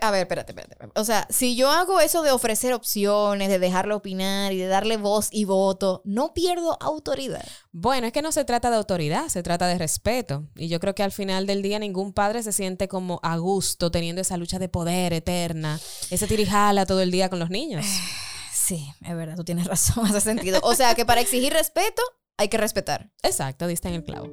a ver, espérate, espérate. O sea, si yo hago eso de ofrecer opciones, de dejarle opinar y de darle voz y voto, no pierdo autoridad. Bueno, es que no se trata de autoridad, se trata de respeto. Y yo creo que al final del día ningún padre se siente como a gusto teniendo esa lucha de poder eterna, ese tirijala todo el día con los niños. Sí, es verdad, tú tienes razón, hace sentido. O sea, que para exigir respeto hay que respetar. Exacto, diste en el clavo.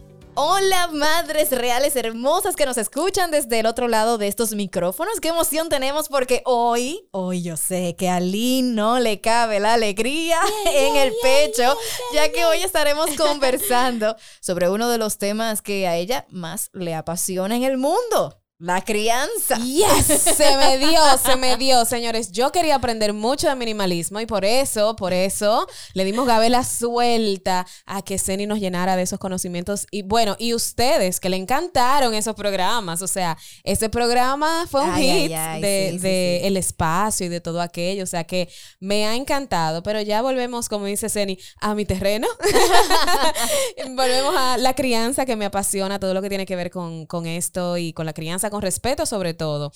Hola madres reales hermosas que nos escuchan desde el otro lado de estos micrófonos. Qué emoción tenemos porque hoy, hoy yo sé que a Lynn no le cabe la alegría en el pecho, ya que hoy estaremos conversando sobre uno de los temas que a ella más le apasiona en el mundo. La crianza. Yes, se me dio, se me dio, señores. Yo quería aprender mucho de minimalismo y por eso, por eso le dimos gabela suelta a que Ceni nos llenara de esos conocimientos y bueno, y ustedes que le encantaron esos programas, o sea, ese programa fue un hit de, el espacio y de todo aquello, o sea que me ha encantado, pero ya volvemos, como dice Ceni, a mi terreno. volvemos a la crianza que me apasiona, todo lo que tiene que ver con, con esto y con la crianza con respeto sobre todo.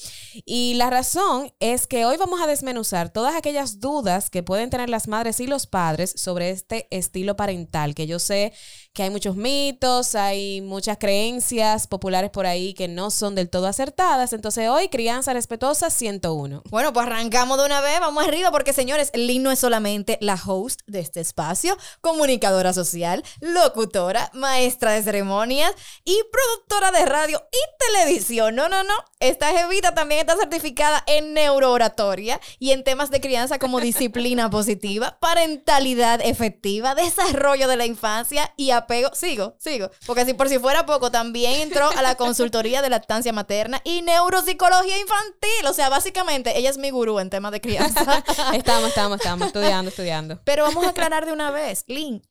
Y la razón es que hoy vamos a desmenuzar todas aquellas dudas que pueden tener las madres y los padres sobre este estilo parental, que yo sé que hay muchos mitos, hay muchas creencias populares por ahí que no son del todo acertadas. Entonces hoy, crianza respetuosa 101. Bueno, pues arrancamos de una vez, vamos arriba, porque señores, Lynn no es solamente la host de este espacio, comunicadora social, locutora, maestra de ceremonias y productora de radio y televisión. No, no, no. Esta jevita también está certificada en neurooratoria y en temas de crianza como disciplina positiva, parentalidad efectiva, desarrollo de la infancia y apego. Sigo, sigo. Porque si por si fuera poco, también entró a la consultoría de lactancia materna y neuropsicología infantil. O sea, básicamente ella es mi gurú en temas de crianza. estamos, estamos, estamos estudiando, estudiando. Pero vamos a aclarar de una vez, Lynn.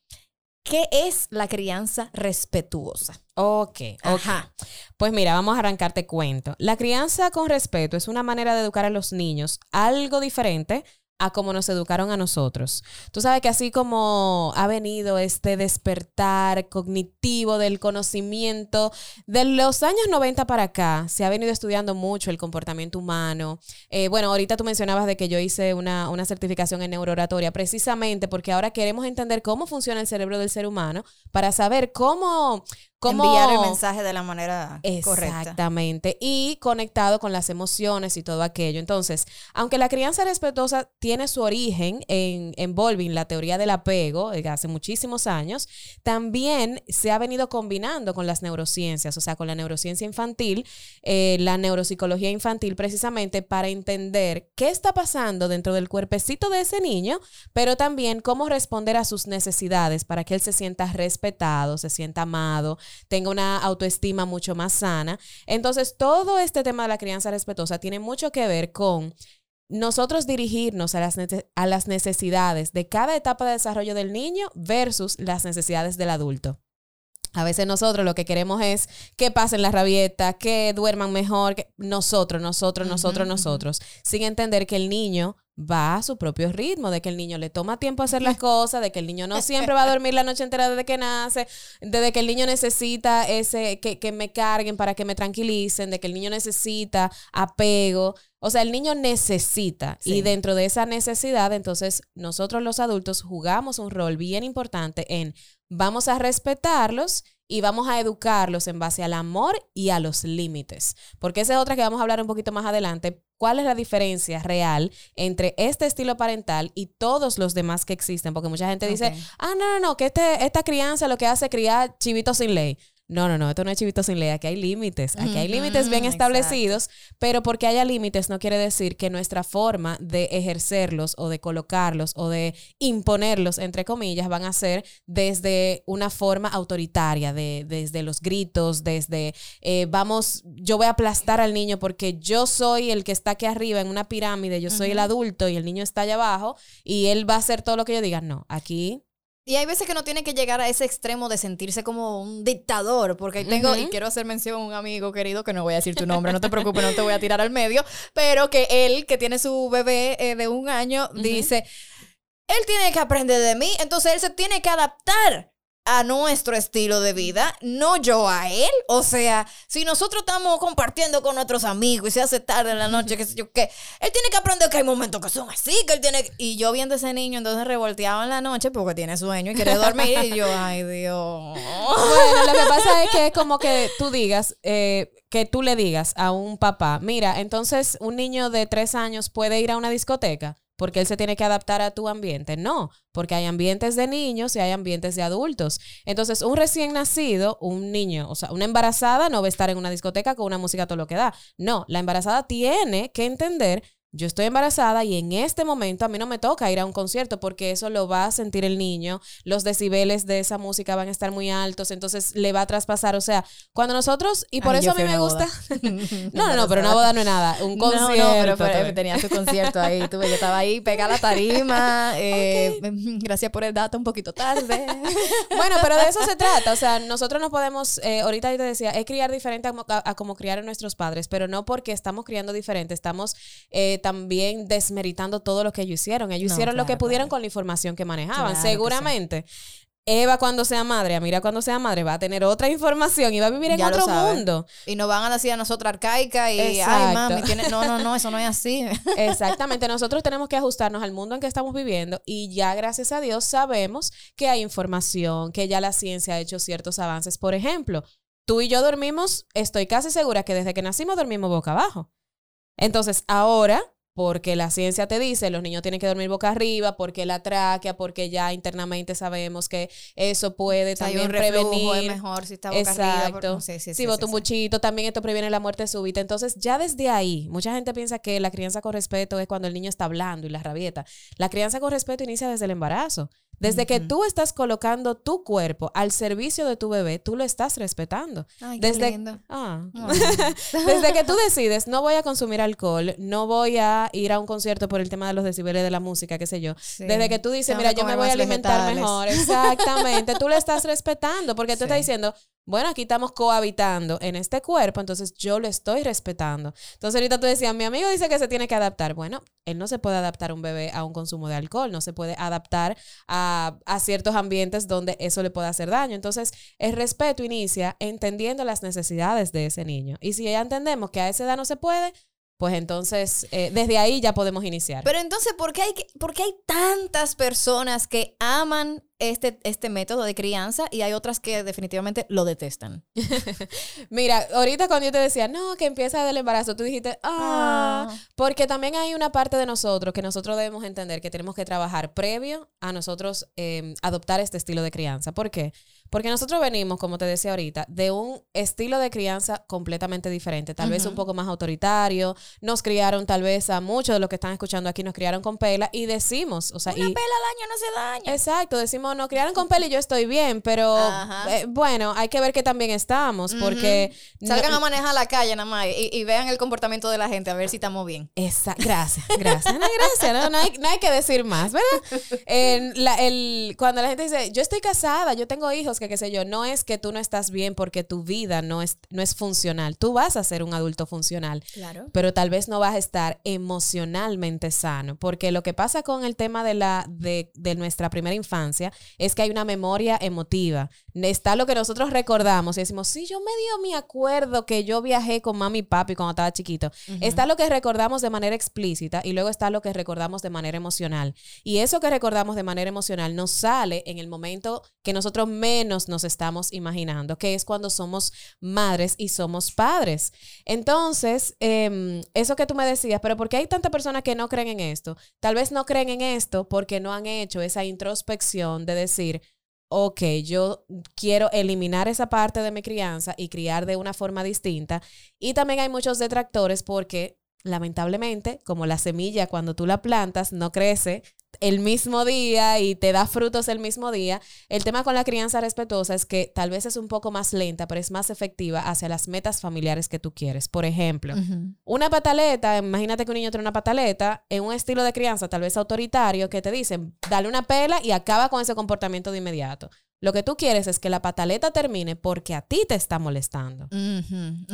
¿Qué es la crianza respetuosa? Ok, Ajá. Pues mira, vamos a arrancarte cuento. La crianza con respeto es una manera de educar a los niños algo diferente a cómo nos educaron a nosotros. Tú sabes que así como ha venido este despertar cognitivo del conocimiento, de los años 90 para acá, se ha venido estudiando mucho el comportamiento humano. Eh, bueno, ahorita tú mencionabas de que yo hice una, una certificación en neurooratoria, precisamente porque ahora queremos entender cómo funciona el cerebro del ser humano para saber cómo, enviar el mensaje de la manera correcta. Exactamente. Y conectado con las emociones y todo aquello. Entonces, aunque la crianza respetuosa tiene su origen en, en la teoría del apego, de hace muchísimos años, también se ha venido combinando con las neurociencias, o sea, con la neurociencia infantil, eh, la neuropsicología infantil, precisamente para entender qué está pasando dentro del cuerpecito de ese niño, pero también cómo responder a sus necesidades para que él se sienta respetado, se sienta amado, tenga una autoestima mucho más sana. Entonces, todo este tema de la crianza respetuosa tiene mucho que ver con nosotros dirigirnos a las, a las necesidades de cada etapa de desarrollo del niño versus las necesidades del adulto. A veces nosotros lo que queremos es que pasen la rabieta, que duerman mejor, que nosotros, nosotros, nosotros, nosotros, sin entender que el niño va a su propio ritmo, de que el niño le toma tiempo a hacer las cosas, de que el niño no siempre va a dormir la noche entera desde que nace, de que el niño necesita ese que, que me carguen para que me tranquilicen, de que el niño necesita apego. O sea, el niño necesita y dentro de esa necesidad, entonces nosotros los adultos jugamos un rol bien importante en vamos a respetarlos y vamos a educarlos en base al amor y a los límites. Porque esa es otra que vamos a hablar un poquito más adelante. ¿Cuál es la diferencia real entre este estilo parental y todos los demás que existen? Porque mucha gente dice, ah, no, no, no, que este, esta crianza lo que hace es criar chivitos sin ley. No, no, no, esto no es chivito sin ley, aquí hay límites, aquí hay límites bien establecidos, pero porque haya límites no quiere decir que nuestra forma de ejercerlos o de colocarlos o de imponerlos, entre comillas, van a ser desde una forma autoritaria, de, desde los gritos, desde, eh, vamos, yo voy a aplastar al niño porque yo soy el que está aquí arriba en una pirámide, yo soy el adulto y el niño está allá abajo y él va a hacer todo lo que yo diga. No, aquí Y hay veces que no tiene que llegar a ese extremo de sentirse como un dictador, porque tengo, y quiero hacer mención a un amigo querido, que no voy a decir tu nombre, no te preocupes, no te voy a tirar al medio, pero que él, que tiene su bebé eh, de un año, dice, él tiene que aprender de mí, entonces él se tiene que adaptar a nuestro estilo de vida, no yo a él. O sea, si nosotros estamos compartiendo con nuestros amigos y se hace tarde en la noche, qué sé yo qué, él tiene que aprender que hay momentos que son así, que él tiene... Y yo viendo ese niño entonces revolteado en la noche porque tiene sueño y quiere dormir y yo, ay Dios. Bueno, lo que pasa es que es como que tú digas, eh, que tú le digas a un papá, mira, entonces un niño de tres años puede ir a una discoteca porque él se tiene que adaptar a tu ambiente. No, porque hay ambientes de niños y hay ambientes de adultos. Entonces, un recién nacido, un niño, o sea, una embarazada no va a estar en una discoteca con una música todo lo que da. No, la embarazada tiene que entender yo estoy embarazada y en este momento a mí no me toca ir a un concierto porque eso lo va a sentir el niño, los decibeles de esa música van a estar muy altos, entonces le va a traspasar, o sea, cuando nosotros, y por Ay, eso a mí me gusta, no, no, no, pero una boda no es nada, un No, concierto. No, pero, fue- tú ves. tenía su concierto ahí. Tuve, yo estaba ahí pegada a la tarima. eh, Gracias por el dato, un poquito tarde. Bueno, pero de eso se trata. O sea, nosotros no podemos, eh, ahorita yo te decía, es criar diferente a- a como criaron nuestros padres, pero no porque estamos criando diferente, estamos eh, también desmeritando todo lo que ellos hicieron. Ellos No, hicieron lo que pudieron claro. con la información que manejaban. Claro que sí. Seguramente. Eva cuando sea madre, Amira cuando sea madre, va a tener otra información y va a vivir en Ya otro mundo. Y nos van a decir a nosotros arcaica y, Exacto. ay, mami, tiene... no, no, no, eso no es así. Exactamente, nosotros tenemos que ajustarnos al mundo en que estamos viviendo y ya gracias a Dios sabemos que hay información, que ya la ciencia ha hecho ciertos avances. Por ejemplo, tú y yo dormimos, estoy casi segura que desde que nacimos dormimos boca abajo. Entonces, ahora, porque la ciencia te dice, los niños tienen que dormir boca arriba, porque la tráquea, porque ya internamente sabemos que eso puede O sea, hay también prevenir. mejor si está boca arriba. Exacto. porque- Sí, sí, si sí, bota un buchito, también esto previene la muerte súbita. Entonces, ya desde ahí, mucha gente piensa que la crianza con respeto es cuando el niño está hablando y la rabieta. La crianza con respeto inicia desde el embarazo. Desde que tú estás colocando tu cuerpo al servicio de tu bebé, tú lo estás respetando. Ay, qué Desde, lindo. Ah. Desde que tú decides, no voy a consumir alcohol, no voy a ir a un concierto por el tema de los decibeles de la música, qué sé yo. Sí. Desde que tú dices, mira, yo me voy a alimentar vegetales. mejor. Exactamente. tú lo estás respetando porque tú Sí. estás diciendo, bueno, aquí estamos cohabitando en este cuerpo, entonces yo lo estoy respetando. Entonces ahorita tú decías, mi amigo dice que se tiene que adaptar. Bueno, él no se puede adaptar a un bebé a un consumo de alcohol, no se puede adaptar a, a ciertos ambientes donde eso le puede hacer daño. Entonces, el respeto inicia entendiendo las necesidades de ese niño. Y si ya entendemos que a esa edad no se puede, pues entonces eh, desde ahí ya podemos iniciar. Pero entonces, ¿por qué hay, que- por qué hay tantas personas que aman este, este método de crianza y hay otras que definitivamente lo detestan? Mira, ahorita cuando yo te decía, no, que empieza del embarazo, tú dijiste, ah, Ah. porque también hay una parte de nosotros que nosotros debemos entender que tenemos que trabajar previo a nosotros eh, adoptar este estilo de crianza. ¿Por qué? Porque nosotros venimos, como te decía ahorita, de un estilo de crianza completamente diferente, tal vez un poco más autoritario, nos criaron tal vez a muchos de los que están escuchando aquí, nos criaron con pela y decimos, o sea, Una y, pela al año no se daña. Exacto, decimos, nos criaron con pelo y yo estoy bien, pero eh, bueno, hay que ver que también estamos, porque... Salgan no- a manejar la calle nada más y, y vean el comportamiento de la gente a ver si estamos bien. Esa, gracias, gracias, no, gracias, no, no hay, no hay que decir más, ¿verdad? En la- el, cuando la gente dice, yo estoy casada, yo tengo hijos, que qué sé yo, no es que tú no estás bien porque tu vida no es, no es funcional, tú vas a ser un adulto funcional, Claro. pero tal vez no vas a estar emocionalmente sano, porque lo que pasa con el tema de, la, de, de nuestra primera infancia es que hay una memoria emotiva. Está lo que nosotros recordamos y decimos, sí, yo me acuerdo que yo viajé con mami y papi cuando estaba chiquito. Está lo que recordamos de manera explícita y luego está lo que recordamos de manera emocional. Y eso que recordamos de manera emocional nos sale en el momento que nosotros menos nos estamos imaginando, que es cuando somos madres y somos padres. Entonces, em, eso que tú me decías, pero ¿por qué hay tantas personas que no creen en esto? Tal vez no creen en esto porque no han hecho esa introspección de decir, ok, yo quiero eliminar esa parte de mi crianza y criar de una forma distinta. Y también hay muchos detractores porque lamentablemente, como la semilla cuando tú la plantas no crece el mismo día y te da frutos el mismo día. El tema con la crianza respetuosa es que tal vez es un poco más lenta, pero es más efectiva hacia las metas familiares que tú quieres. Por ejemplo, una pataleta, imagínate que un niño tiene una pataleta en un estilo de crianza tal vez autoritario que te dicen, dale una pela y acaba con ese comportamiento de inmediato. Lo que tú quieres es que la pataleta termine porque a ti te está molestando.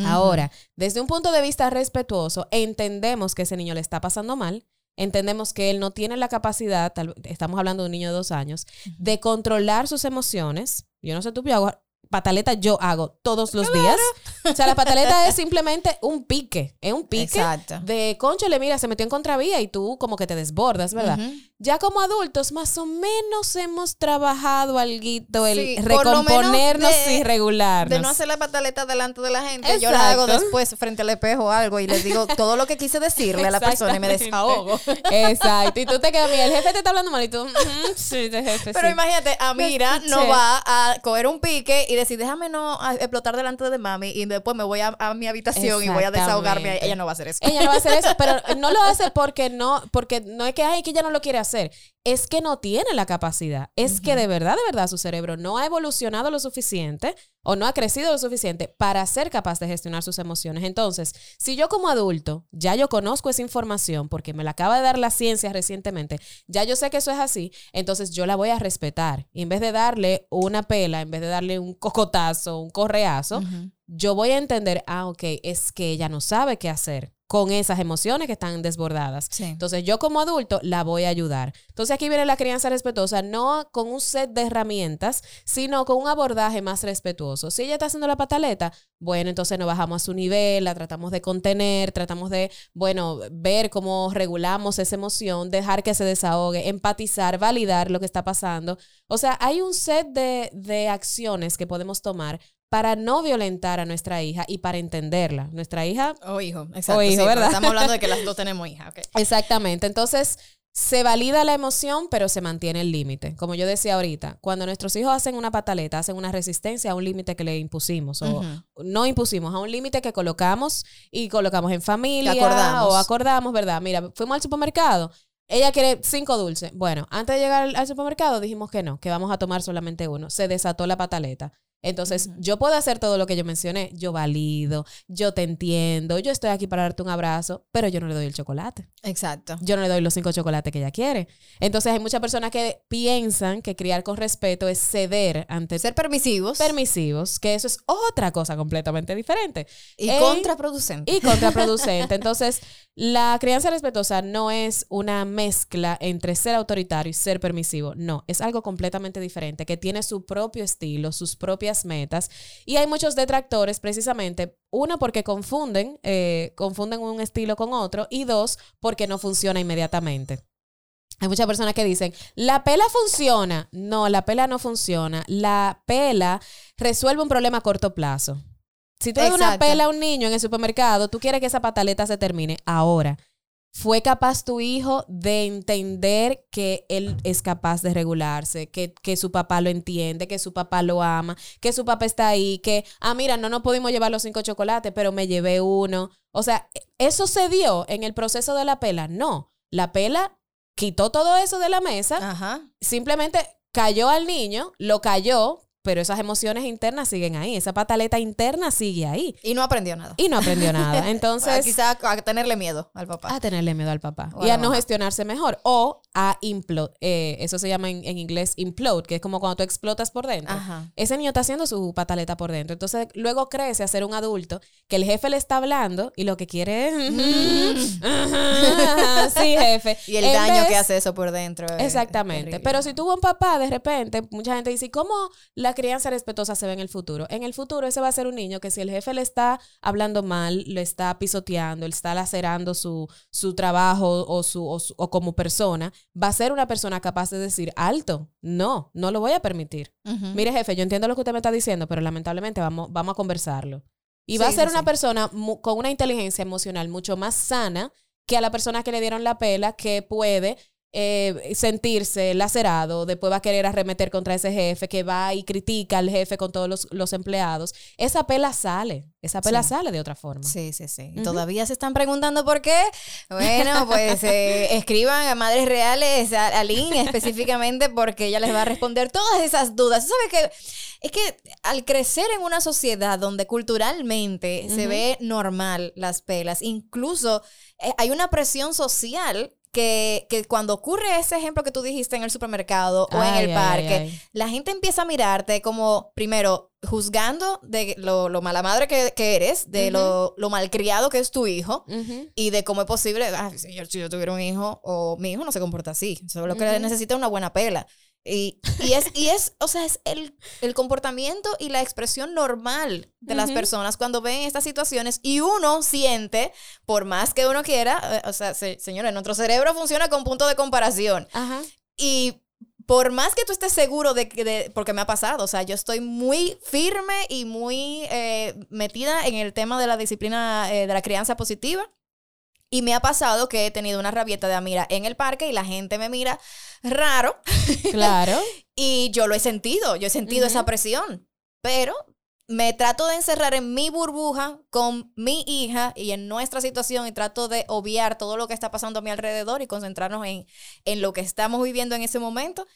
Ahora, desde un punto de vista respetuoso, entendemos que ese niño le está pasando mal, entendemos que él no tiene la capacidad, estamos hablando de un niño de dos años, de controlar sus emociones. Yo no sé tú, pero pataleta yo hago todos los días. O sea, la pataleta es simplemente un pique, es un pique Exacto. de concho, le mira, se metió en contravía y tú como que te desbordas, ¿verdad? Ya como adultos, más o menos hemos trabajado algo, el recomponernos y regularnos. De no hacer la pataleta delante de la gente, yo la hago después frente al espejo o algo y les digo todo lo que quise decirle a la persona y me desahogo. Exacto. Y tú te quedas, mira, el jefe te está hablando mal y tú, sí, jefe. Pero imagínate, Amira no va a coger un pique y decir, déjame no explotar delante de mami y después me voy a, mi habitación y voy a desahogarme. Ella no va a hacer eso. Ella no va a hacer eso, pero no lo hace porque no, porque no es que, ay, que ella no lo quiere hacer hacer. Es que no tiene la capacidad. Es que de verdad, de verdad, su cerebro no ha evolucionado lo suficiente o no ha crecido lo suficiente para ser capaz de gestionar sus emociones. Entonces, si yo como adulto ya yo conozco esa información porque me la acaba de dar la ciencia recientemente, ya yo sé que eso es así, entonces yo la voy a respetar. Y en vez de darle una pela, en vez de darle un cocotazo, un correazo, yo voy a entender, ah, ok, es que ella no sabe qué hacer con esas emociones que están desbordadas. Entonces yo como adulto la voy a ayudar. Entonces aquí viene la crianza respetuosa, no con un set de herramientas, sino con un abordaje más respetuoso. Si ella está haciendo la pataleta, bueno, entonces nos bajamos a su nivel, la tratamos de contener, tratamos de, bueno, ver cómo regulamos esa emoción, dejar que se desahogue, empatizar, validar lo que está pasando. O sea, hay un set de, de acciones que podemos tomar para no violentar a nuestra hija y para entenderla. Nuestra hija... O hijo, exacto. O hijo, ¿verdad? Estamos hablando de que las dos tenemos hija. Exactamente. Entonces, se valida la emoción, pero se mantiene el límite. Como yo decía ahorita, cuando nuestros hijos hacen una pataleta, hacen una resistencia a un límite que le impusimos, o no impusimos, a un límite que colocamos y colocamos en familia o acordamos, ¿verdad? Mira, fuimos al supermercado. Ella quiere cinco dulces. Bueno, antes de llegar al supermercado dijimos que no, que vamos a tomar solamente uno. Se desató la pataleta. Entonces, yo puedo hacer todo lo que yo mencioné. Yo valido, yo te entiendo, yo estoy aquí para darte un abrazo, pero yo no le doy el chocolate. Exacto. Yo no le doy los cinco chocolates que ella quiere. Entonces, hay muchas personas que piensan que criar con respeto es ceder ante... Ser permisivos. Permisivos, que eso es otra cosa completamente diferente. Y contraproducente. Y contraproducente. Entonces, la crianza respetuosa no es una mezcla entre ser autoritario y ser permisivo. No, es algo completamente diferente, que tiene su propio estilo, sus propias metas. Y hay muchos detractores precisamente, uno porque confunden, eh, confunden un estilo con otro y dos porque no funciona inmediatamente. Hay muchas personas que dicen, la pela funciona. No, la pela no funciona. La pela resuelve un problema a corto plazo. Si tú das una pela a un niño en el supermercado, tú quieres que esa pataleta se termine ahora. ¿Fue capaz tu hijo de entender que él es capaz de regularse, que, que, su papá lo entiende, que su papá lo ama, que su papá está ahí, que, ah, mira, no nos pudimos llevar los cinco chocolates, pero me llevé uno? O sea, ¿eso se dio en el proceso de la pela? No, la pela quitó todo eso de la mesa, simplemente cayó al niño, lo cayó, pero esas emociones internas siguen ahí, esa pataleta interna sigue ahí. Y no aprendió nada. Y no aprendió nada. Entonces... Quizá a tenerle miedo al papá. A tenerle miedo al papá. y a no gestionarse mejor. O a implode. Eh, eso se llama en, inglés implode, que es como cuando tú explotas por dentro. Ese niño está haciendo su pataleta por dentro. Entonces luego crece a ser un adulto que el jefe le está hablando y lo que quiere es... sí, jefe. Y el daño que hace eso por dentro. exactamente. Pero si tuvo un papá, de repente, mucha gente dice, ¿cómo la crianza respetuosa se ve en el futuro. En el futuro ese va a ser un niño que si el jefe le está hablando mal, le está pisoteando, le está lacerando su, su trabajo o, su, o, como persona, va a ser una persona capaz de decir, alto, no, no lo voy a permitir. Mire jefe, yo entiendo lo que usted me está diciendo, pero lamentablemente vamos, vamos a conversarlo. Y va a ser una persona con una inteligencia emocional mucho más sana que a la persona que le dieron la pela, que puede eh, sentirse lacerado, después va a querer arremeter contra ese jefe que va y critica al jefe con todos los, los empleados, esa pela sale, esa pela Sí. sale de otra forma. Sí, sí, sí. Ujú. ¿Todavía se están preguntando por qué? Bueno, pues eh, escriban a Madres Reales, a, a Lynn específicamente, porque ella les va a responder todas esas dudas. ¿Sabes qué? Es que al crecer en una sociedad donde culturalmente se ve normal las pelas, incluso eh, hay una presión social que, que cuando ocurre ese ejemplo que tú dijiste en el supermercado o en el parque, ay, ay. la gente empieza a mirarte como, primero, juzgando de lo, lo mala madre que, que eres, de Ujú. lo, lo malcriado que es tu hijo. Y de cómo es posible, ah, si, yo, si yo tuviera un hijo, o mi hijo no se comporta así, solo lo que necesita es una buena pela. Y, y es, y es, o sea, es el, el comportamiento y la expresión normal de las personas cuando ven estas situaciones y uno siente, por más que uno quiera, eh, o sea, se- señores, nuestro cerebro funciona con punto de comparación. Ajá. Y por más que tú estés seguro de que, de- porque me ha pasado, o sea, yo estoy muy firme y muy eh, metida en el tema de la disciplina eh, de la crianza positiva. Y me ha pasado que he tenido una rabieta de Amira en el parque y la gente me mira raro. Claro. y yo lo he sentido, yo he sentido esa presión, pero me trato de encerrar en mi burbuja con mi hija y en nuestra situación y trato de obviar todo lo que está pasando a mi alrededor y concentrarnos en, en lo que estamos viviendo en ese momento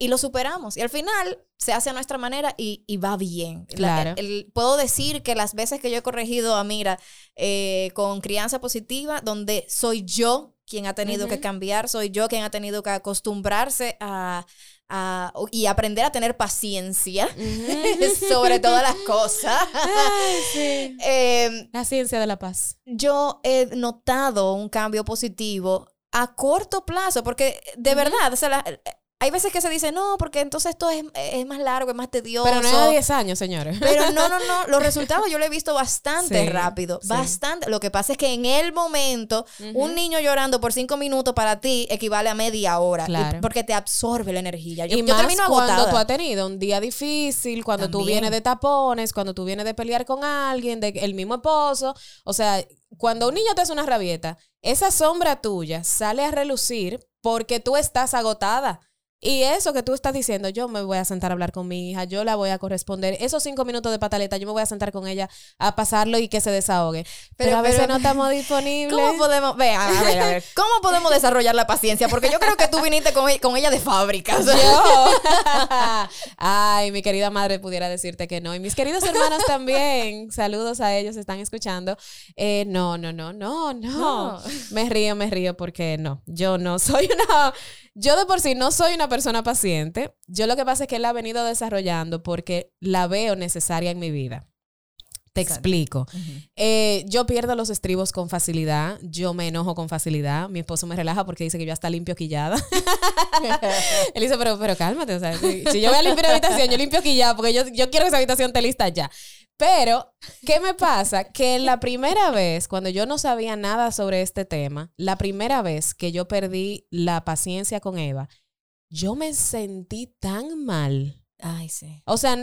y lo superamos. Y al final se hace a nuestra manera y, y va bien. La- Claro. el- puedo decir que las veces que yo he corregido a Mira eh, con crianza positiva, donde soy yo quien ha tenido que cambiar, soy yo quien ha tenido que acostumbrarse a, a- y aprender a tener paciencia sobre todas las cosas. Ay, sí. Eh, La ciencia de la paz. yo he notado un cambio positivo a corto plazo, porque de verdad, o sea, la- hay veces que se dice, no, porque entonces esto es, es más largo, es más tedioso. Pero no es a 10 años, señores. Pero no, no, no, los resultados yo lo he visto bastante Sí, rápido, sí. bastante. Lo que pasa es que en el momento, un niño llorando por cinco minutos para ti equivale a media hora, y- Claro. porque te absorbe la energía. Yo, y yo más termino cuando agotada. tú has tenido un día difícil, cuando tú vienes de tapones, cuando tú vienes de pelear con alguien, de el mismo esposo. O sea, cuando un niño te hace una rabieta, esa sombra tuya sale a relucir porque tú estás agotada. Y eso que tú estás diciendo, yo me voy a sentar a hablar con mi hija, yo la voy a corresponder. Esos cinco minutos de pataleta, yo me voy a sentar con ella a pasarlo y que se desahogue. Pero, Pero- a veces pero- no estamos disponibles. ¿Cómo podemos, ve, a ver, a ver, ¿cómo podemos desarrollar la paciencia? Porque yo creo que tú viniste con, e- con ella de fábrica. Yo. Ay, mi querida madre pudiera decirte que no. Y mis queridos hermanos también. Saludos a ellos, están escuchando. Eh, no, no, no, no, no, No. Me río, me río porque no. Yo no soy una. Yo de por sí no soy una persona paciente. Yo lo que pasa es que la he venido desarrollando porque la veo necesaria en mi vida. Te Exacto. explico. Eh, yo pierdo los estribos con facilidad, yo me enojo con facilidad, mi esposo me relaja porque dice que yo hasta limpio quillada. Él dice, pero, pero cálmate, o sea, si, si yo voy a limpiar la habitación, yo limpio quillada porque yo, yo quiero que esa habitación esté lista ya. Pero, ¿qué me pasa? Que la primera vez, cuando yo no sabía nada sobre este tema, la primera vez que yo perdí la paciencia con Eva, yo me sentí tan mal. Ay, sí. O sea,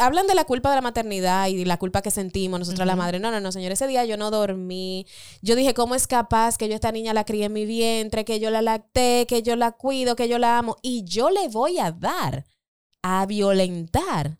hablan de la culpa de la maternidad y la culpa que sentimos nosotros la madre. No, no, no, señor. Ese día yo no dormí. Yo dije, ¿cómo es capaz que yo esta niña la crié en mi vientre, que yo la lacté, que yo la cuido, que yo la amo? Y yo le voy a dar a violentar.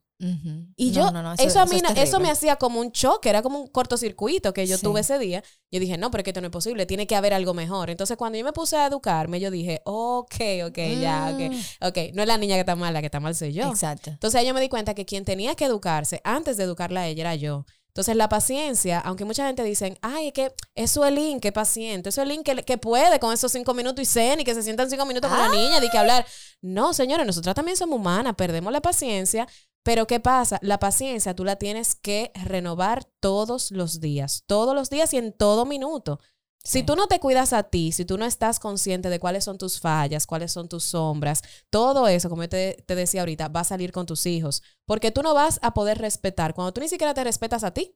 Y No, yo, no, no, eso, a mí, eso me hacía como un choque, era como un cortocircuito que yo Sí. tuve ese día. Yo dije, no, pero es que esto no es posible, tiene que haber algo mejor. Entonces, cuando yo me puse a educarme, yo dije, ok, ok, ya, ok. Mm. Ok, no es la niña que está mal, la que está mal soy yo. Exacto. Entonces ahí yo me di cuenta que quien tenía que educarse antes de educarla a ella era yo. Entonces la paciencia, aunque mucha gente dice, ay, es que eso es que es paciente, eso es Link que, que puede con esos cinco minutos y cena y que se sientan cinco minutos con la niña y que hablar. No, señores, nosotras también somos humanas, perdemos la paciencia, pero ¿qué pasa? La paciencia tú la tienes que renovar todos los días, todos los días y en todo minuto. Si tú no te cuidas a ti, si tú no estás consciente de cuáles son tus fallas, cuáles son tus sombras, todo eso, como yo te, te decía ahorita, va a salir con tus hijos. Porque tú no vas a poder respetar cuando tú ni siquiera te respetas a ti.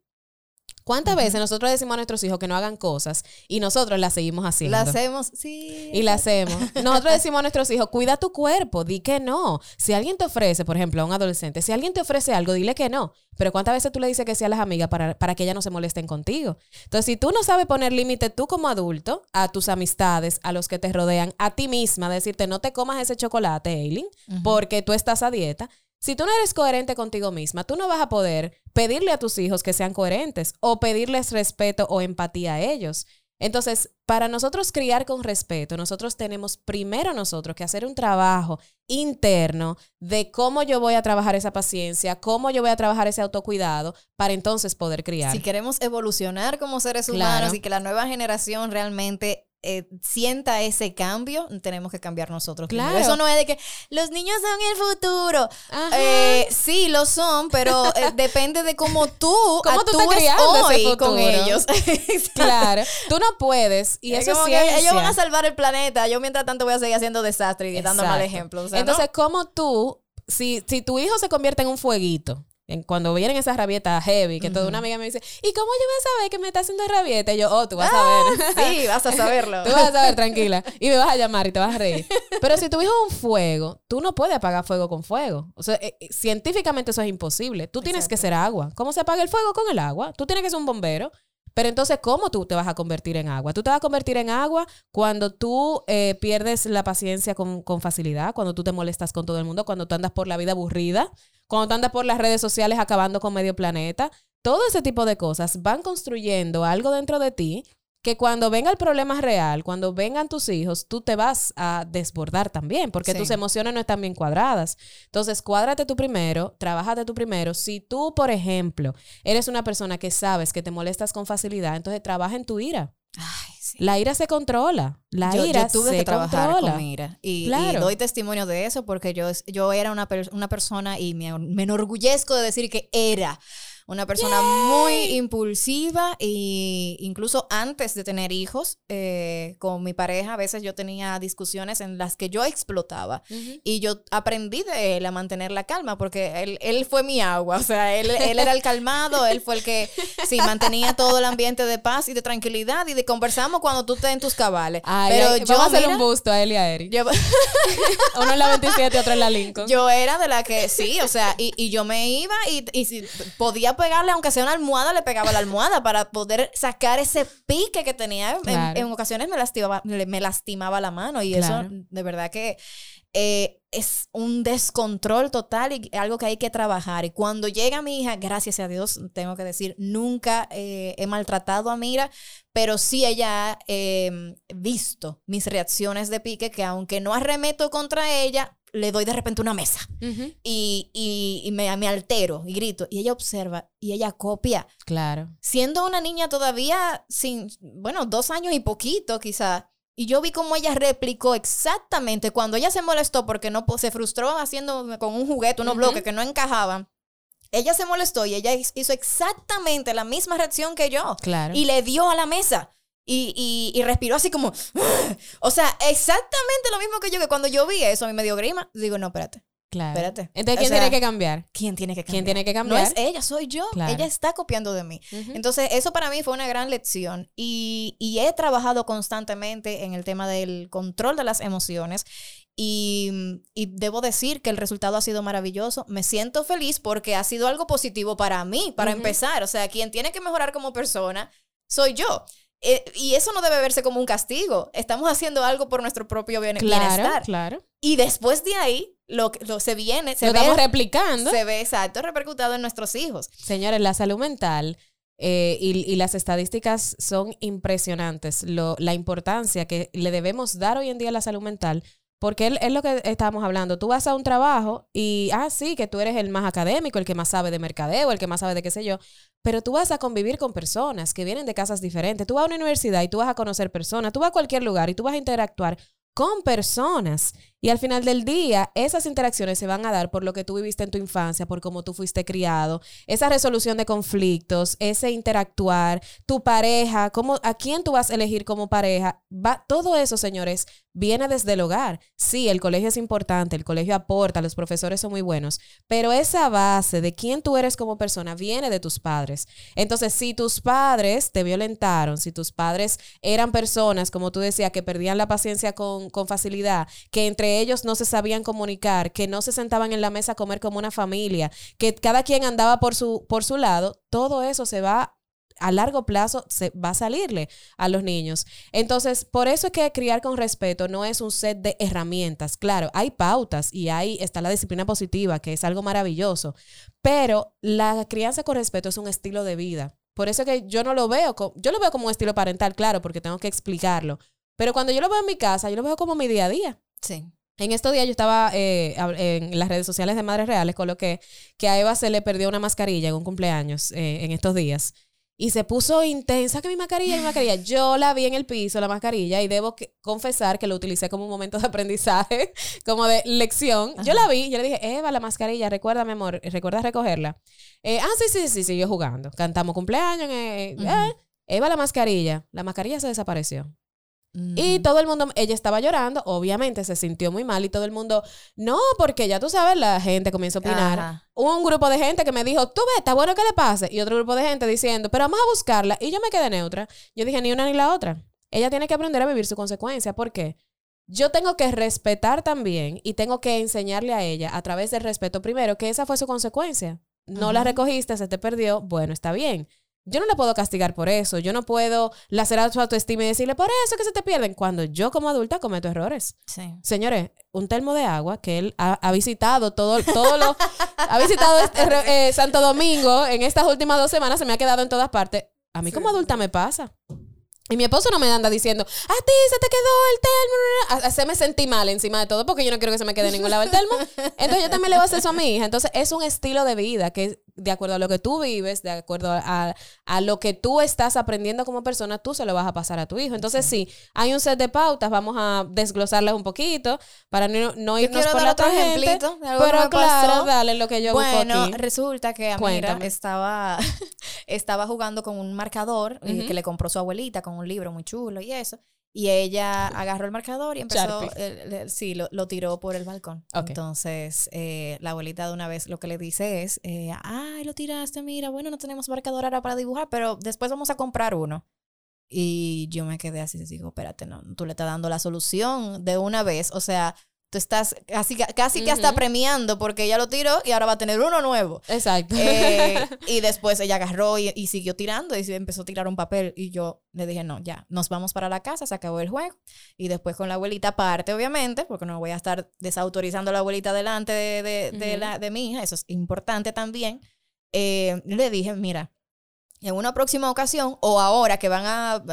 ¿Cuántas veces nosotros decimos a nuestros hijos que no hagan cosas y nosotros las seguimos haciendo? La hacemos, sí. Y la hacemos. Nosotros decimos a nuestros hijos, cuida tu cuerpo, di que no. Si alguien te ofrece, por ejemplo, a un adolescente, si alguien te ofrece algo, dile que no. Pero ¿cuántas veces tú le dices que sí a las amigas para, para que ellas no se molesten contigo? Entonces, si tú no sabes poner límite tú como adulto a tus amistades, a los que te rodean, a ti misma, decirte no te comas ese chocolate, Eileen, porque tú estás a dieta, si tú no eres coherente contigo misma, tú no vas a poder pedirle a tus hijos que sean coherentes o pedirles respeto o empatía a ellos. Entonces, para nosotros criar con respeto, nosotros tenemos primero nosotros que hacer un trabajo interno de cómo yo voy a trabajar esa paciencia, cómo yo voy a trabajar ese autocuidado para entonces poder criar. Si queremos evolucionar como seres humanos y que la nueva generación realmente eh, sienta ese cambio, tenemos que cambiar nosotros. Claro. Eso no es de que los niños son el futuro. Eh, sí, lo son, pero eh, depende de cómo tú ¿Cómo tú hoy con ellos. claro. Tú no puedes. Y eso es Ellos van a salvar el planeta. Yo mientras tanto voy a seguir haciendo desastre y dando mal ejemplo. Entonces, ¿cómo tú, si, si tu hijo se convierte en un fueguito, cuando vienen esas rabietas heavy, que toda una amiga me dice, ¿y cómo yo voy a saber que me está haciendo rabieta? Y yo, oh, tú vas a ah, ver. sí, vas a saberlo. tú vas a saber, tranquila. Y me vas a llamar y te vas a reír. Pero si tu hijo es un fuego, tú no puedes apagar fuego con fuego. O sea, eh, eh, científicamente eso es imposible. Tú tienes que ser agua. ¿Cómo se apaga el fuego con el agua? Tú tienes que ser un bombero. Pero entonces, ¿cómo tú te vas a convertir en agua? Tú te vas a convertir en agua cuando tú eh, pierdes la paciencia con, con, facilidad, cuando tú te molestas con todo el mundo, cuando tú andas por la vida aburrida, cuando tú andas por las redes sociales acabando con medio planeta. Todo ese tipo de cosas van construyendo algo dentro de ti que cuando venga el problema real, cuando vengan tus hijos, tú te vas a desbordar también, porque tus emociones no están bien cuadradas. Entonces, cuádrate tú primero, trabájate tú primero. Si tú, por ejemplo, eres una persona que sabes que te molestas con facilidad, entonces trabaja en tu ira. Ay, sí. La ira se controla. La ira yo tuve que trabajar con ira. Y, doy testimonio de eso porque yo, yo era una, una persona y me, me enorgullezco de decir que era una persona muy impulsiva e incluso antes de tener hijos eh, con mi pareja, a veces yo tenía discusiones en las que yo explotaba y yo aprendí de él a mantener la calma porque él, él fue mi agua, o sea, él, él, era el calmado, él fue el que sí mantenía todo el ambiente de paz y de tranquilidad y de conversamos cuando tú estés en tus cabales. Pero yo vamos a hacer un busto a él y a Eric. Uno en la 27 y otro en la Lincoln. Yo era de la que sí, o sea, y, y yo me iba y, y si podía pegarle, aunque sea una almohada, le pegaba la almohada para poder sacar ese pique que tenía. En, ocasiones me lastimaba, me lastimaba la mano y eso de verdad que eh, es un descontrol total y algo que hay que trabajar. Y cuando llega mi hija, gracias a Dios, tengo que decir, nunca eh, he maltratado a Mira, pero sí ella ha em, visto mis reacciones de pique, que aunque no arremeto contra ella, le doy de repente una mesa y, y, me, me, altero y grito. Y ella observa y ella copia. Claro. Siendo una niña todavía sin, bueno, dos años y poquito quizá. Y yo vi cómo ella replicó exactamente cuando ella se molestó porque no se frustró haciendo con un juguete unos bloques que no encajaban. Ella se molestó y ella hizo exactamente la misma reacción que yo. Claro. Y le dio a la mesa. Y, y, respiró así como, o sea, exactamente lo mismo que yo, que cuando yo vi eso a mí me dio grima, digo, no, espérate. Claro. Espérate. Entonces, ¿quién tiene que cambiar? ¿Quién tiene que cambiar? ¿Quién tiene que cambiar? No es ella, soy yo. Ella está copiando de mí. Entonces, eso para mí fue una gran lección y, y, he trabajado constantemente en el tema del control de las emociones y, y, debo decir que el resultado ha sido maravilloso. Me siento feliz porque ha sido algo positivo para mí, para empezar. O sea, quien tiene que mejorar como persona soy yo. Eh, y eso no debe verse como un castigo. Estamos haciendo algo por nuestro propio bienestar. Claro, claro. Y después de ahí, lo, lo se viene, se lo estamos replicando. Se ve exacto, repercutado en nuestros hijos. Señores, la salud mental eh, y, y, las estadísticas son impresionantes. Lo, la importancia que le debemos dar hoy en día a la salud mental porque es lo que estábamos hablando. Tú vas a un trabajo y, ah, sí, que tú eres el más académico, el que más sabe de mercadeo, el que más sabe de qué sé yo. Pero tú vas a convivir con personas que vienen de casas diferentes. Tú vas a una universidad y tú vas a conocer personas. Tú vas a cualquier lugar y tú vas a interactuar con personas. Y al final del día, esas interacciones se van a dar por lo que tú viviste en tu infancia, por cómo tú fuiste criado, esa resolución de conflictos, ese interactuar, tu pareja, cómo, a quién tú vas a elegir como pareja. Va, todo eso, señores, viene desde el hogar. Sí, el colegio es importante, el colegio aporta, los profesores son muy buenos, pero esa base de quién tú eres como persona viene de tus padres. Entonces, si tus padres te violentaron, si tus padres eran personas, como tú decías, que perdían la paciencia con, con facilidad, que entre ellos no se sabían comunicar, que no se sentaban en la mesa a comer como una familia, que cada quien andaba por su, por su lado, todo eso se va a largo plazo se va a salirle a los niños. Entonces, por eso es que criar con respeto no es un set de herramientas. Claro, hay pautas y ahí está la disciplina positiva, que es algo maravilloso, pero la crianza con respeto es un estilo de vida. Por eso es que yo no lo veo, yo lo veo como un estilo parental, claro, porque tengo que explicarlo. Pero cuando yo lo veo en mi casa, yo lo veo como mi día a día. Sí. En estos días yo estaba eh, en las redes sociales de Madres Reales, coloqué que a Eva se le perdió una mascarilla en un cumpleaños eh, en estos días. Y se puso intensa que mi mascarilla, mi mascarilla. Yo la vi en el piso, la mascarilla, y debo confesar que lo utilicé como un momento de aprendizaje, como de lección. Yo la vi, yo le dije, Eva, la mascarilla, recuerda, mi amor, recuerda recogerla. Eh, ah, sí, sí, sí, siguió jugando. Cantamos cumpleaños. Eva, la mascarilla. La mascarilla se desapareció. Y todo el mundo, ella estaba llorando, obviamente se sintió muy mal y todo el mundo, no, porque ya tú sabes, la gente comienza a opinar. Hubo un grupo de gente que me dijo, tú ves, está bueno que le pase. Y otro grupo de gente diciendo, pero vamos a buscarla. Y yo me quedé neutra. Yo dije, ni una ni la otra. Ella tiene que aprender a vivir su consecuencia. ¿Por qué? Yo tengo que respetar también y tengo que enseñarle a ella a través del respeto primero que esa fue su consecuencia. No la recogiste, se te perdió, bueno, está bien yo no le puedo castigar por eso. Yo no puedo lacerar su autoestima y decirle, por eso que se te pierden, cuando yo como adulta cometo errores. Sí. Señores, un termo de agua que él ha, visitado todo, todo lo... ha visitado este, eh, Santo Domingo en estas últimas dos semanas, se me ha quedado en todas partes. A mí como adulta me pasa. Y mi esposo no me anda diciendo, a ti se te quedó el termo. Se me sentí mal encima de todo porque yo no quiero que se me quede en ningún lado el termo. Entonces yo también le voy a hacer eso a mi hija. Entonces es un estilo de vida que de acuerdo a lo que tú vives, de acuerdo a, lo que tú estás aprendiendo como persona, tú se lo vas a pasar a tu hijo. Entonces sí, hay un set de pautas, vamos a desglosarlas un poquito para no, irnos por la otro ejemplito. Pero claro, dale lo que yo Bueno, resulta que Amira estaba, estaba jugando con un marcador eh, que le compró su abuelita con un libro muy chulo y eso. Y ella agarró el marcador y empezó, sí, lo, tiró por el balcón. Entonces, eh, la abuelita de una vez lo que le dice es, eh, ay, lo tiraste, mira, bueno, no tenemos marcador ahora para dibujar, pero después vamos a comprar uno. Y yo me quedé así, digo, espérate, no, tú le estás dando la solución de una vez. O sea, tú estás casi, casi que hasta premiando porque ella lo tiró y ahora va a tener uno nuevo. Exacto. Eh, y después ella agarró y, siguió tirando y empezó a tirar un papel y yo le dije, no, ya, nos vamos para la casa, se acabó el juego. Y después con la abuelita aparte, obviamente, porque no voy a estar desautorizando a la abuelita delante de, de, la, de mi hija, eso es importante también. Eh, le dije, mira, en una próxima ocasión o ahora que van a,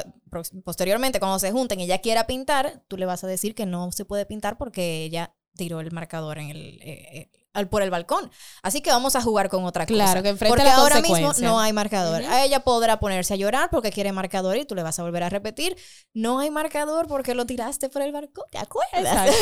posteriormente cuando se junten y ella quiera pintar, tú le vas a decir que no se puede pintar porque ella tiró el marcador en el, eh, eh, al, por el balcón. Así que vamos a jugar con otra claro, cosa. Que enfrente porque la ahora mismo no hay marcador. A ella podrá ponerse a llorar porque quiere marcador y tú le vas a volver a repetir. No hay marcador porque lo tiraste por el balcón. ¿Te acuerdas?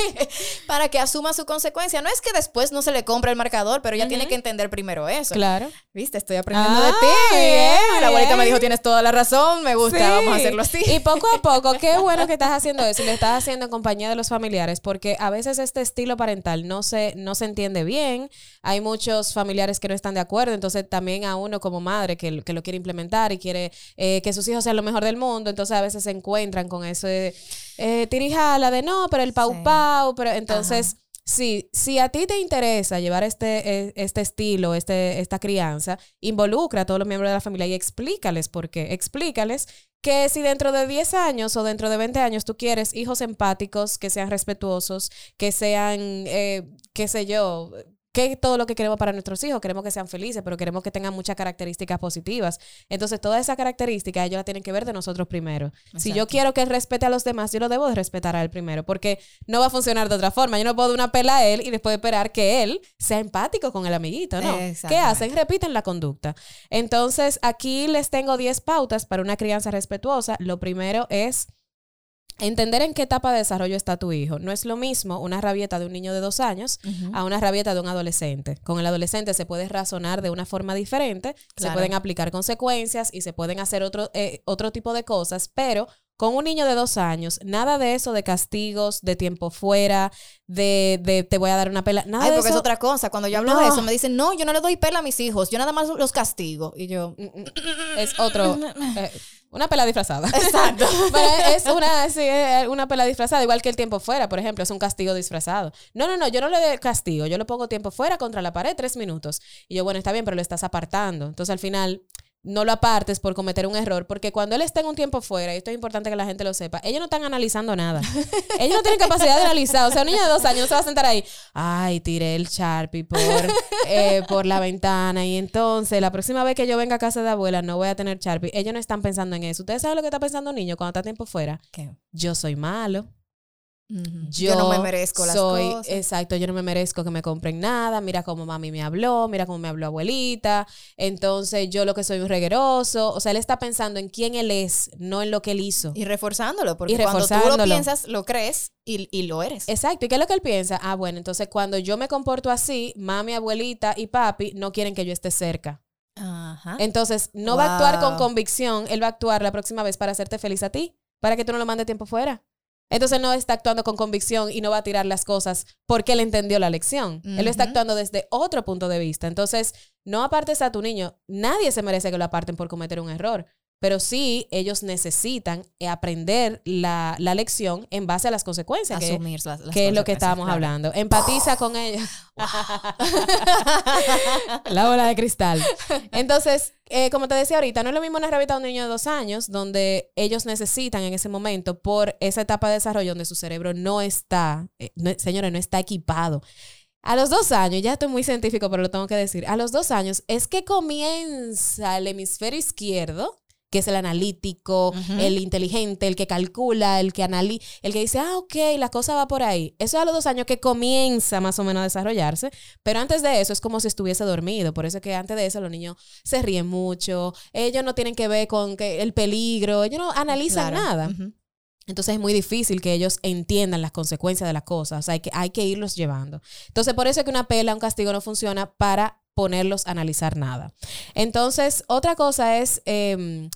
Para que asuma su consecuencia. No es que después no se le compre el marcador, pero ella tiene que entender primero eso. Claro. Viste, estoy aprendiendo de ti. la abuelita me dijo, tienes toda la razón, me gusta, vamos a hacerlo así. Y poco a poco, qué bueno que estás haciendo eso y lo estás haciendo en compañía de los familiares, porque a veces este estilo parental no se, no se entiende bien. Hay muchos familiares que no están de acuerdo, entonces también a uno como madre que, que lo quiere implementar y quiere eh, que sus hijos sean lo mejor del mundo, entonces a veces se encuentran con ese eh, tirijala de no, pero el pau pau, pero entonces... Sí, si a ti te interesa llevar este, e, este estilo, este, esta crianza, involucra a todos los miembros de la familia y explícales por qué. Explícales que si dentro de 10 años o dentro de 20 años tú quieres hijos empáticos, que sean respetuosos, que sean, eh, qué sé yo, que todo lo que queremos para nuestros hijos, queremos que sean felices, pero queremos que tengan muchas características positivas. Entonces, todas esas características ellos las tienen que ver de nosotros primero. Si yo quiero que él respete a los demás, yo lo debo de respetar a él primero, porque no va a funcionar de otra forma. Yo no puedo dar una pela a él y después esperar que él sea empático con el amiguito, ¿no? ¿Qué hacen? Repiten la conducta. Entonces, aquí les tengo 10 pautas para una crianza respetuosa. Lo primero es entender en qué etapa de desarrollo está tu hijo. No es lo mismo una rabieta de un niño de dos años a una rabieta de un adolescente. Con el adolescente se puede razonar de una forma diferente, se pueden aplicar consecuencias y se pueden hacer otro, eh, otro tipo de cosas, pero con un niño de dos años, nada de eso de castigos, de tiempo fuera, de, de te voy a dar una pela, nada Ay, de porque es eso. otra cosa. Cuando yo hablo No. de eso, me dicen, no, yo no le doy pela a mis hijos, yo nada más los castigo. Y yo, Mm, mm, es otro. eh, una pela disfrazada. Exacto. Pero es una, sí, es una pela disfrazada, igual que el tiempo fuera, por ejemplo, es un castigo disfrazado. No, no, no, yo no le doy castigo, yo le pongo tiempo fuera contra la pared tres minutos. Y yo, bueno, está bien, pero lo estás apartando. Entonces al final no lo apartes por cometer un error, porque cuando él está en un tiempo fuera, y esto es importante que la gente lo sepa, ellos no están analizando nada. ellos no tienen capacidad de analizar. O sea, un niño de dos años no se va a sentar ahí, ay, tiré el Sharpie por, eh, por la ventana y entonces la próxima vez que yo venga a casa de abuela no voy a tener Sharpie. Ellos no están pensando en eso. ¿Ustedes saben lo que está pensando un niño cuando está tiempo fuera? ¿qué? Yo soy malo. Yo, no me merezco las soy, cosas. Exacto, yo no me merezco que me compren nada. Mira cómo mami me habló, mira cómo me habló abuelita. Entonces yo lo que soy un regueroso. O sea, él está pensando en quién él es, no en lo que él hizo. Y reforzándolo, porque Y cuando tú lo reforzándolo. piensas, lo crees y, y lo eres. Exacto. ¿Y qué es lo que él piensa? Ah, bueno, entonces cuando yo me comporto así, mami, abuelita y papi no quieren que yo esté cerca. Ajá. Entonces, no va a actuar con convicción, él va a actuar la próxima vez para hacerte feliz a ti, para que tú no lo mandes tiempo fuera. Entonces no está actuando con convicción y no va a tirar las cosas porque él entendió la lección. Él está actuando desde otro punto de vista. Entonces, no apartes a tu niño. Nadie se merece que lo aparten por cometer un error. Pero sí, ellos necesitan eh, aprender la, la lección en base a las consecuencias. que- Asumir las, las que es lo que estábamos claro. hablando. Empatiza con ella. la bola de cristal. Entonces, eh, como te decía ahorita, no es lo mismo una rabita de un niño de dos años, donde ellos necesitan en ese momento, por esa etapa de desarrollo donde su cerebro no está, eh, no- señores, no está equipado. A los dos años, ya estoy muy científico, pero lo tengo que decir. A los dos años es que comienza el hemisferio izquierdo, que es el analítico, el inteligente, el que calcula, el que analiza, el que dice, ah, ok, la cosa va por ahí. Eso es a los dos años que comienza más o menos a desarrollarse, pero antes de eso es como si estuviese dormido. Por eso es que antes de eso los niños se ríen mucho, ellos no tienen que ver con que el peligro, ellos no analizan Claro. nada. Entonces es muy difícil que ellos entiendan las consecuencias de las cosas. O sea, hay que, hay que irlos llevando. Entonces, por eso es que una pela, un castigo no funciona para ponerlos a analizar nada. Entonces, otra cosa es em,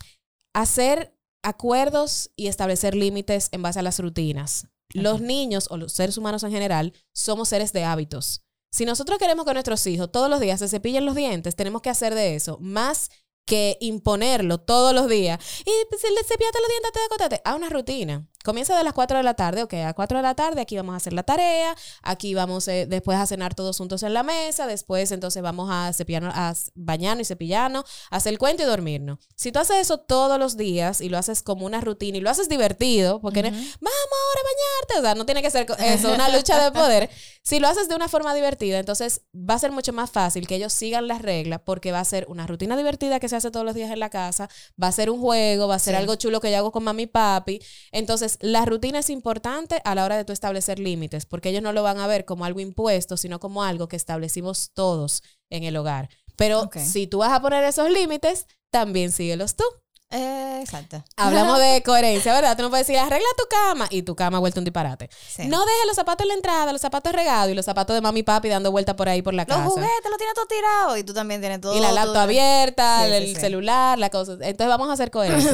hacer acuerdos y establecer límites en base a las rutinas. Los niños o los seres humanos en general somos seres de hábitos. Si nosotros queremos que nuestros hijos todos los días se cepillen los dientes, tenemos que hacer de eso más que imponerlo todos los días. Y pues, le cepillate los dientes antes de acostarte. A una rutina. Comienza de las 4 de la tarde. Ok, a 4 de la tarde aquí vamos a hacer la tarea. Aquí vamos eh, después a cenar todos juntos en la mesa. Después entonces vamos a cepillarnos, a bañarnos y cepillarnos, hacer el cuento y dormirnos. Si tú haces eso todos los días y lo haces como una rutina y lo haces divertido, porque no- vamos ahora a bañarte, o sea, no tiene que ser eso, una lucha de poder. Si lo haces de una forma divertida, entonces va a ser mucho más fácil que ellos sigan las reglas porque va a ser una rutina divertida que se hace todos los días en la casa, va a ser un juego, va a ser Sí. algo chulo que yo hago con mami y papi. Entonces, la rutina es importante a la hora de tú establecer límites, porque ellos no lo van a ver como algo impuesto, sino como algo que establecimos todos en el hogar. Pero si tú vas a poner esos límites, también síguelos tú. Eh, exacto. Hablamos de coherencia, ¿verdad? Tú no puedes decir, arregla tu cama y tu cama ha vuelto un disparate. Sí. No dejes los zapatos en la entrada, los zapatos regados y los zapatos de mami y papi dando vuelta por ahí por la Los casa. juguetes los tienes todo tirado y tú también tienes todo. y la laptop abierta, Sí, el sí, celular, la cosa. Entonces vamos a.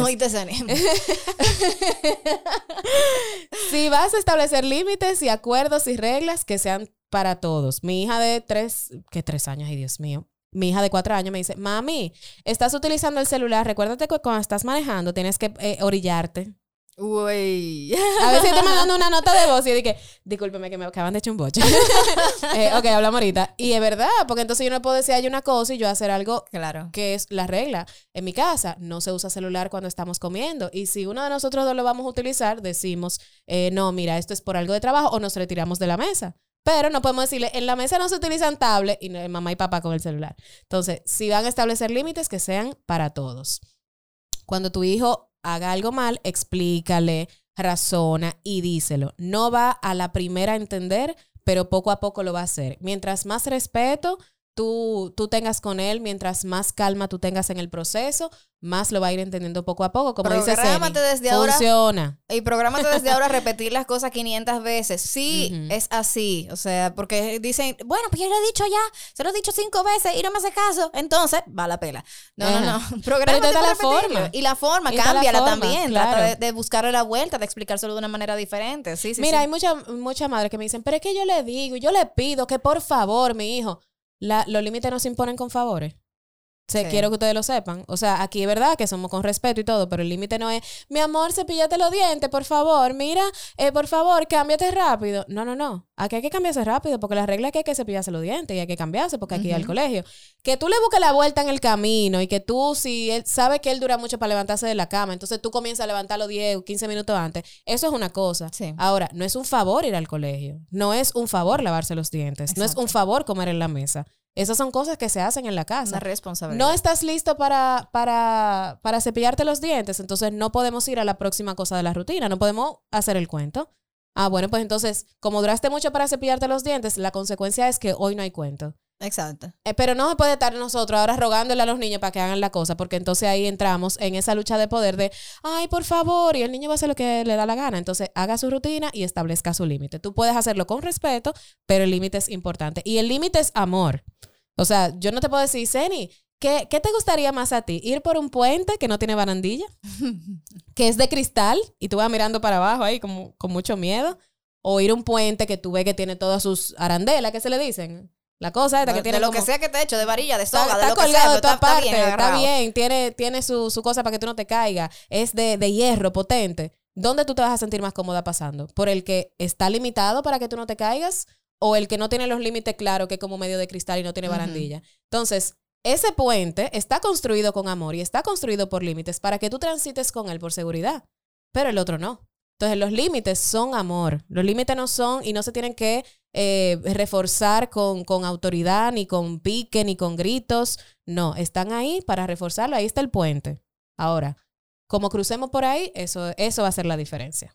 Hoy te cené. si vas a establecer límites y acuerdos y reglas que sean para todos. Mi hija de tres, que tres años, ay Dios mío. Mi hija de cuatro años me dice, mami, estás utilizando el celular, recuérdate que cuando estás manejando tienes que eh, orillarte. Uy. A veces estoy mandando una nota de voz y dije, discúlpeme que me acaban de echar un boche. Eh, ok, hablamos ahorita. Y es verdad, porque entonces yo no puedo decir hay una cosa y yo hacer algo Claro. que es la regla. En mi casa no se usa celular cuando estamos comiendo. Y si uno de nosotros dos lo vamos a utilizar, decimos, eh, no, mira, esto es por algo de trabajo o nos retiramos de la mesa. Pero no podemos decirle, en la mesa no se utilizan tablet y mamá y papá con el celular. Entonces, si van a establecer límites, que sean para todos. Cuando tu hijo haga algo mal, explícale, razona y díselo. No va a la primera a entender, pero poco a poco lo va a hacer. Mientras más respeto, tú, tú tengas con él, mientras más calma tú tengas en el proceso, más lo va a ir entendiendo poco a poco. Como dice desde ahora. funciona. Y prográmate desde ahora a repetir las cosas 500 veces. Sí, es así. O sea, porque dicen, bueno, pues yo lo he dicho ya, se lo he dicho cinco veces y no me hace caso. Entonces, va la pela. No, no, no. Prográmate para la forma. Y la forma, Y la cámbiala forma, también. claro. Trata de, de buscarle la vuelta, de explicárselo de una manera diferente. Sí, sí, Mira, sí. hay muchas mucha madres que me dicen, pero es que yo le digo, yo le pido que por favor, mi hijo, la- los límites no se imponen con favores. Se, Sí. Quiero que ustedes lo sepan. O sea, aquí es verdad que somos con respeto y todo, pero el límite no es, mi amor, cepíllate los dientes, por favor. Mira, eh, por favor, cámbiate rápido. No, no, no. Aquí hay que cambiarse rápido porque la regla es que hay que cepillarse los dientes y hay que cambiarse porque aquí hay al Ujú. colegio. Que tú le busques la vuelta en el camino y que tú, si él sabe que él dura mucho para levantarse de la cama, entonces tú comienzas a levantarlo 10 o 15 minutos antes. Eso es una cosa. Sí. Ahora, no es un favor ir al colegio. No es un favor lavarse los dientes. No es un favor comer en la mesa. Esas son cosas que se hacen en la casa. Una responsabilidad. No estás listo para, para, para cepillarte los dientes, entonces no podemos ir a la próxima cosa de la rutina, no podemos hacer el cuento. Ah, bueno, pues entonces, como duraste mucho para cepillarte los dientes, la consecuencia es que hoy no hay cuento. Exacto. Eh, pero no se puede estar nosotros ahora rogándole a los niños para que hagan la cosa, porque entonces ahí entramos en esa lucha de poder de, ay, por favor, y el niño va a hacer lo que le da la gana. Entonces, haga su rutina y establezca su límite. Tú puedes hacerlo con respeto, pero el límite es importante. Y el límite es amor. O sea, yo no te puedo decir, Zeni, ¿qué, ¿qué te gustaría más a ti? ¿Ir por un puente que no tiene barandilla? que es de cristal y tú vas mirando para abajo ahí como, con mucho miedo. O ir a un puente que tú ves que tiene todas sus arandelas, ¿qué se le dicen? La cosa esta que de, tiene de lo como- que sea que te he hecho, de varilla, de Está, soga, está de lo que colgado sea, de todas está, está partes, bien está bien, tiene, tiene su, su cosa para que tú no te caigas, es de, de hierro potente. ¿Dónde tú te vas a sentir más cómoda pasando? ¿Por el que está limitado para que tú no te caigas? ¿O el que no tiene los límites claros, que es como medio de cristal y no tiene barandilla? Entonces, ese puente está construido con amor y está construido por límites para que tú transites con él por seguridad, pero el otro no. Entonces, los límites son amor. Los límites no son y no se tienen que eh, reforzar con, con autoridad, ni con pique, ni con gritos. No, están ahí para reforzarlo. Ahí está el puente. Ahora, como crucemos por ahí, eso, eso va a ser la diferencia.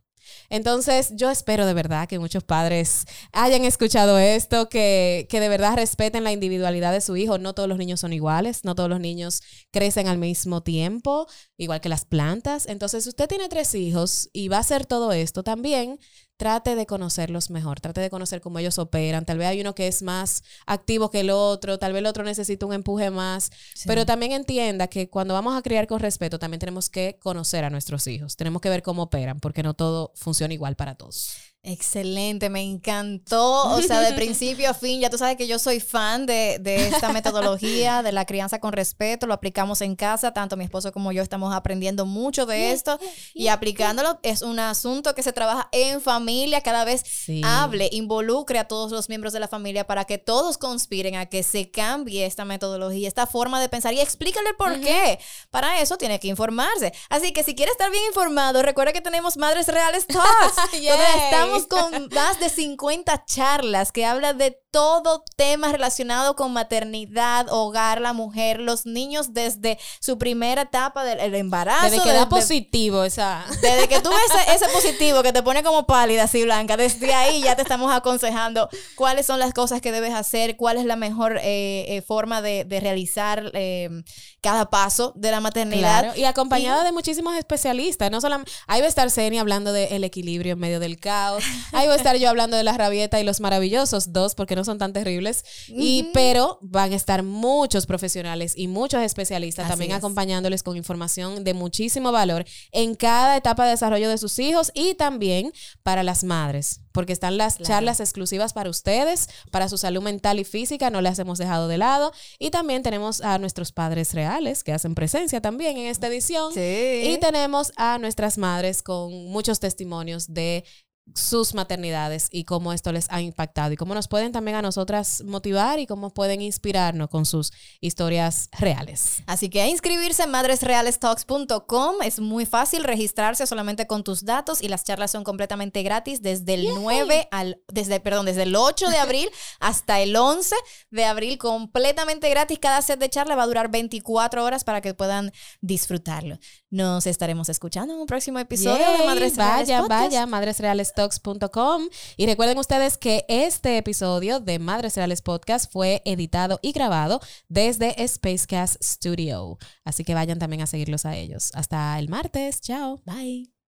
Entonces, yo espero de verdad que muchos padres hayan escuchado esto, que, que de verdad respeten la individualidad de su hijo. No todos los niños son iguales, no todos los niños crecen al mismo tiempo, igual que las plantas. Entonces, si usted tiene tres hijos y va a hacer todo esto también, trate de conocerlos mejor, trate de conocer cómo ellos operan. Tal vez hay uno que es más activo que el otro, tal vez el otro necesita un empuje más, Sí. pero también entienda que cuando vamos a criar con respeto, también tenemos que conocer a nuestros hijos, tenemos que ver cómo operan, porque no todo funciona igual para todos. Excelente, me encantó. O sea, de principio a fin, ya tú sabes que yo soy fan de, de esta metodología, de la crianza con respeto. Lo aplicamos en casa, tanto mi esposo como yo estamos aprendiendo mucho de esto y aplicándolo. Es un asunto que se trabaja en familia, cada vez Sí. hable, involucre a todos los miembros de la familia para que todos conspiren a que se cambie esta metodología, esta forma de pensar y explícale el por qué. Para eso tiene que informarse. Así que si quiere estar bien informado, recuerda que tenemos Madres Reales Talks, donde. Estamos con más de 50 charlas que hablan de todo tema relacionado con maternidad, hogar, la mujer, los niños desde su primera etapa del el embarazo. Desde que da positivo esa... desde que tú ves ese, ese positivo que te pone como pálida, así blanca, desde ahí ya te estamos aconsejando cuáles son las cosas que debes hacer, cuál es la mejor eh, eh, forma de, de realizar eh, cada paso de la maternidad. Claro, y acompañada de muchísimos especialistas. No solamente, ahí va a estar Ceni hablando del equilibrio en medio del caos. Ahí va a estar yo hablando de la rabieta y los maravillosos, dos, porque no son tan terribles. Y, pero van a estar muchos profesionales y muchos especialistas Así también es. acompañándoles con información de muchísimo valor en cada etapa de desarrollo de sus hijos y también para las madres, porque están las Claro. charlas exclusivas para ustedes, para su salud mental y física, no las hemos dejado de lado. Y también tenemos a nuestros padres reales que hacen presencia también en esta edición. Sí. Y tenemos a nuestras madres con muchos testimonios de sus maternidades y cómo esto les ha impactado y cómo nos pueden también a nosotras motivar y cómo pueden inspirarnos con sus historias reales. Así que a inscribirse en madresrealestalks.com es muy fácil registrarse solamente con tus datos y las charlas son completamente gratis desde el 9 al desde perdón, desde el 8 de abril hasta el 11 de abril completamente gratis. Cada set de charla va a durar 24 horas para que puedan disfrutarlo. Nos estaremos escuchando en un próximo episodio de Yay, Madres Reales Vaya, Podcast. vaya, Madres Reales Y recuerden ustedes que este episodio de Madres Reales Podcast fue editado y grabado desde Spacecast Studio. Así que vayan también a seguirlos a ellos. Hasta el martes. Chao. Bye.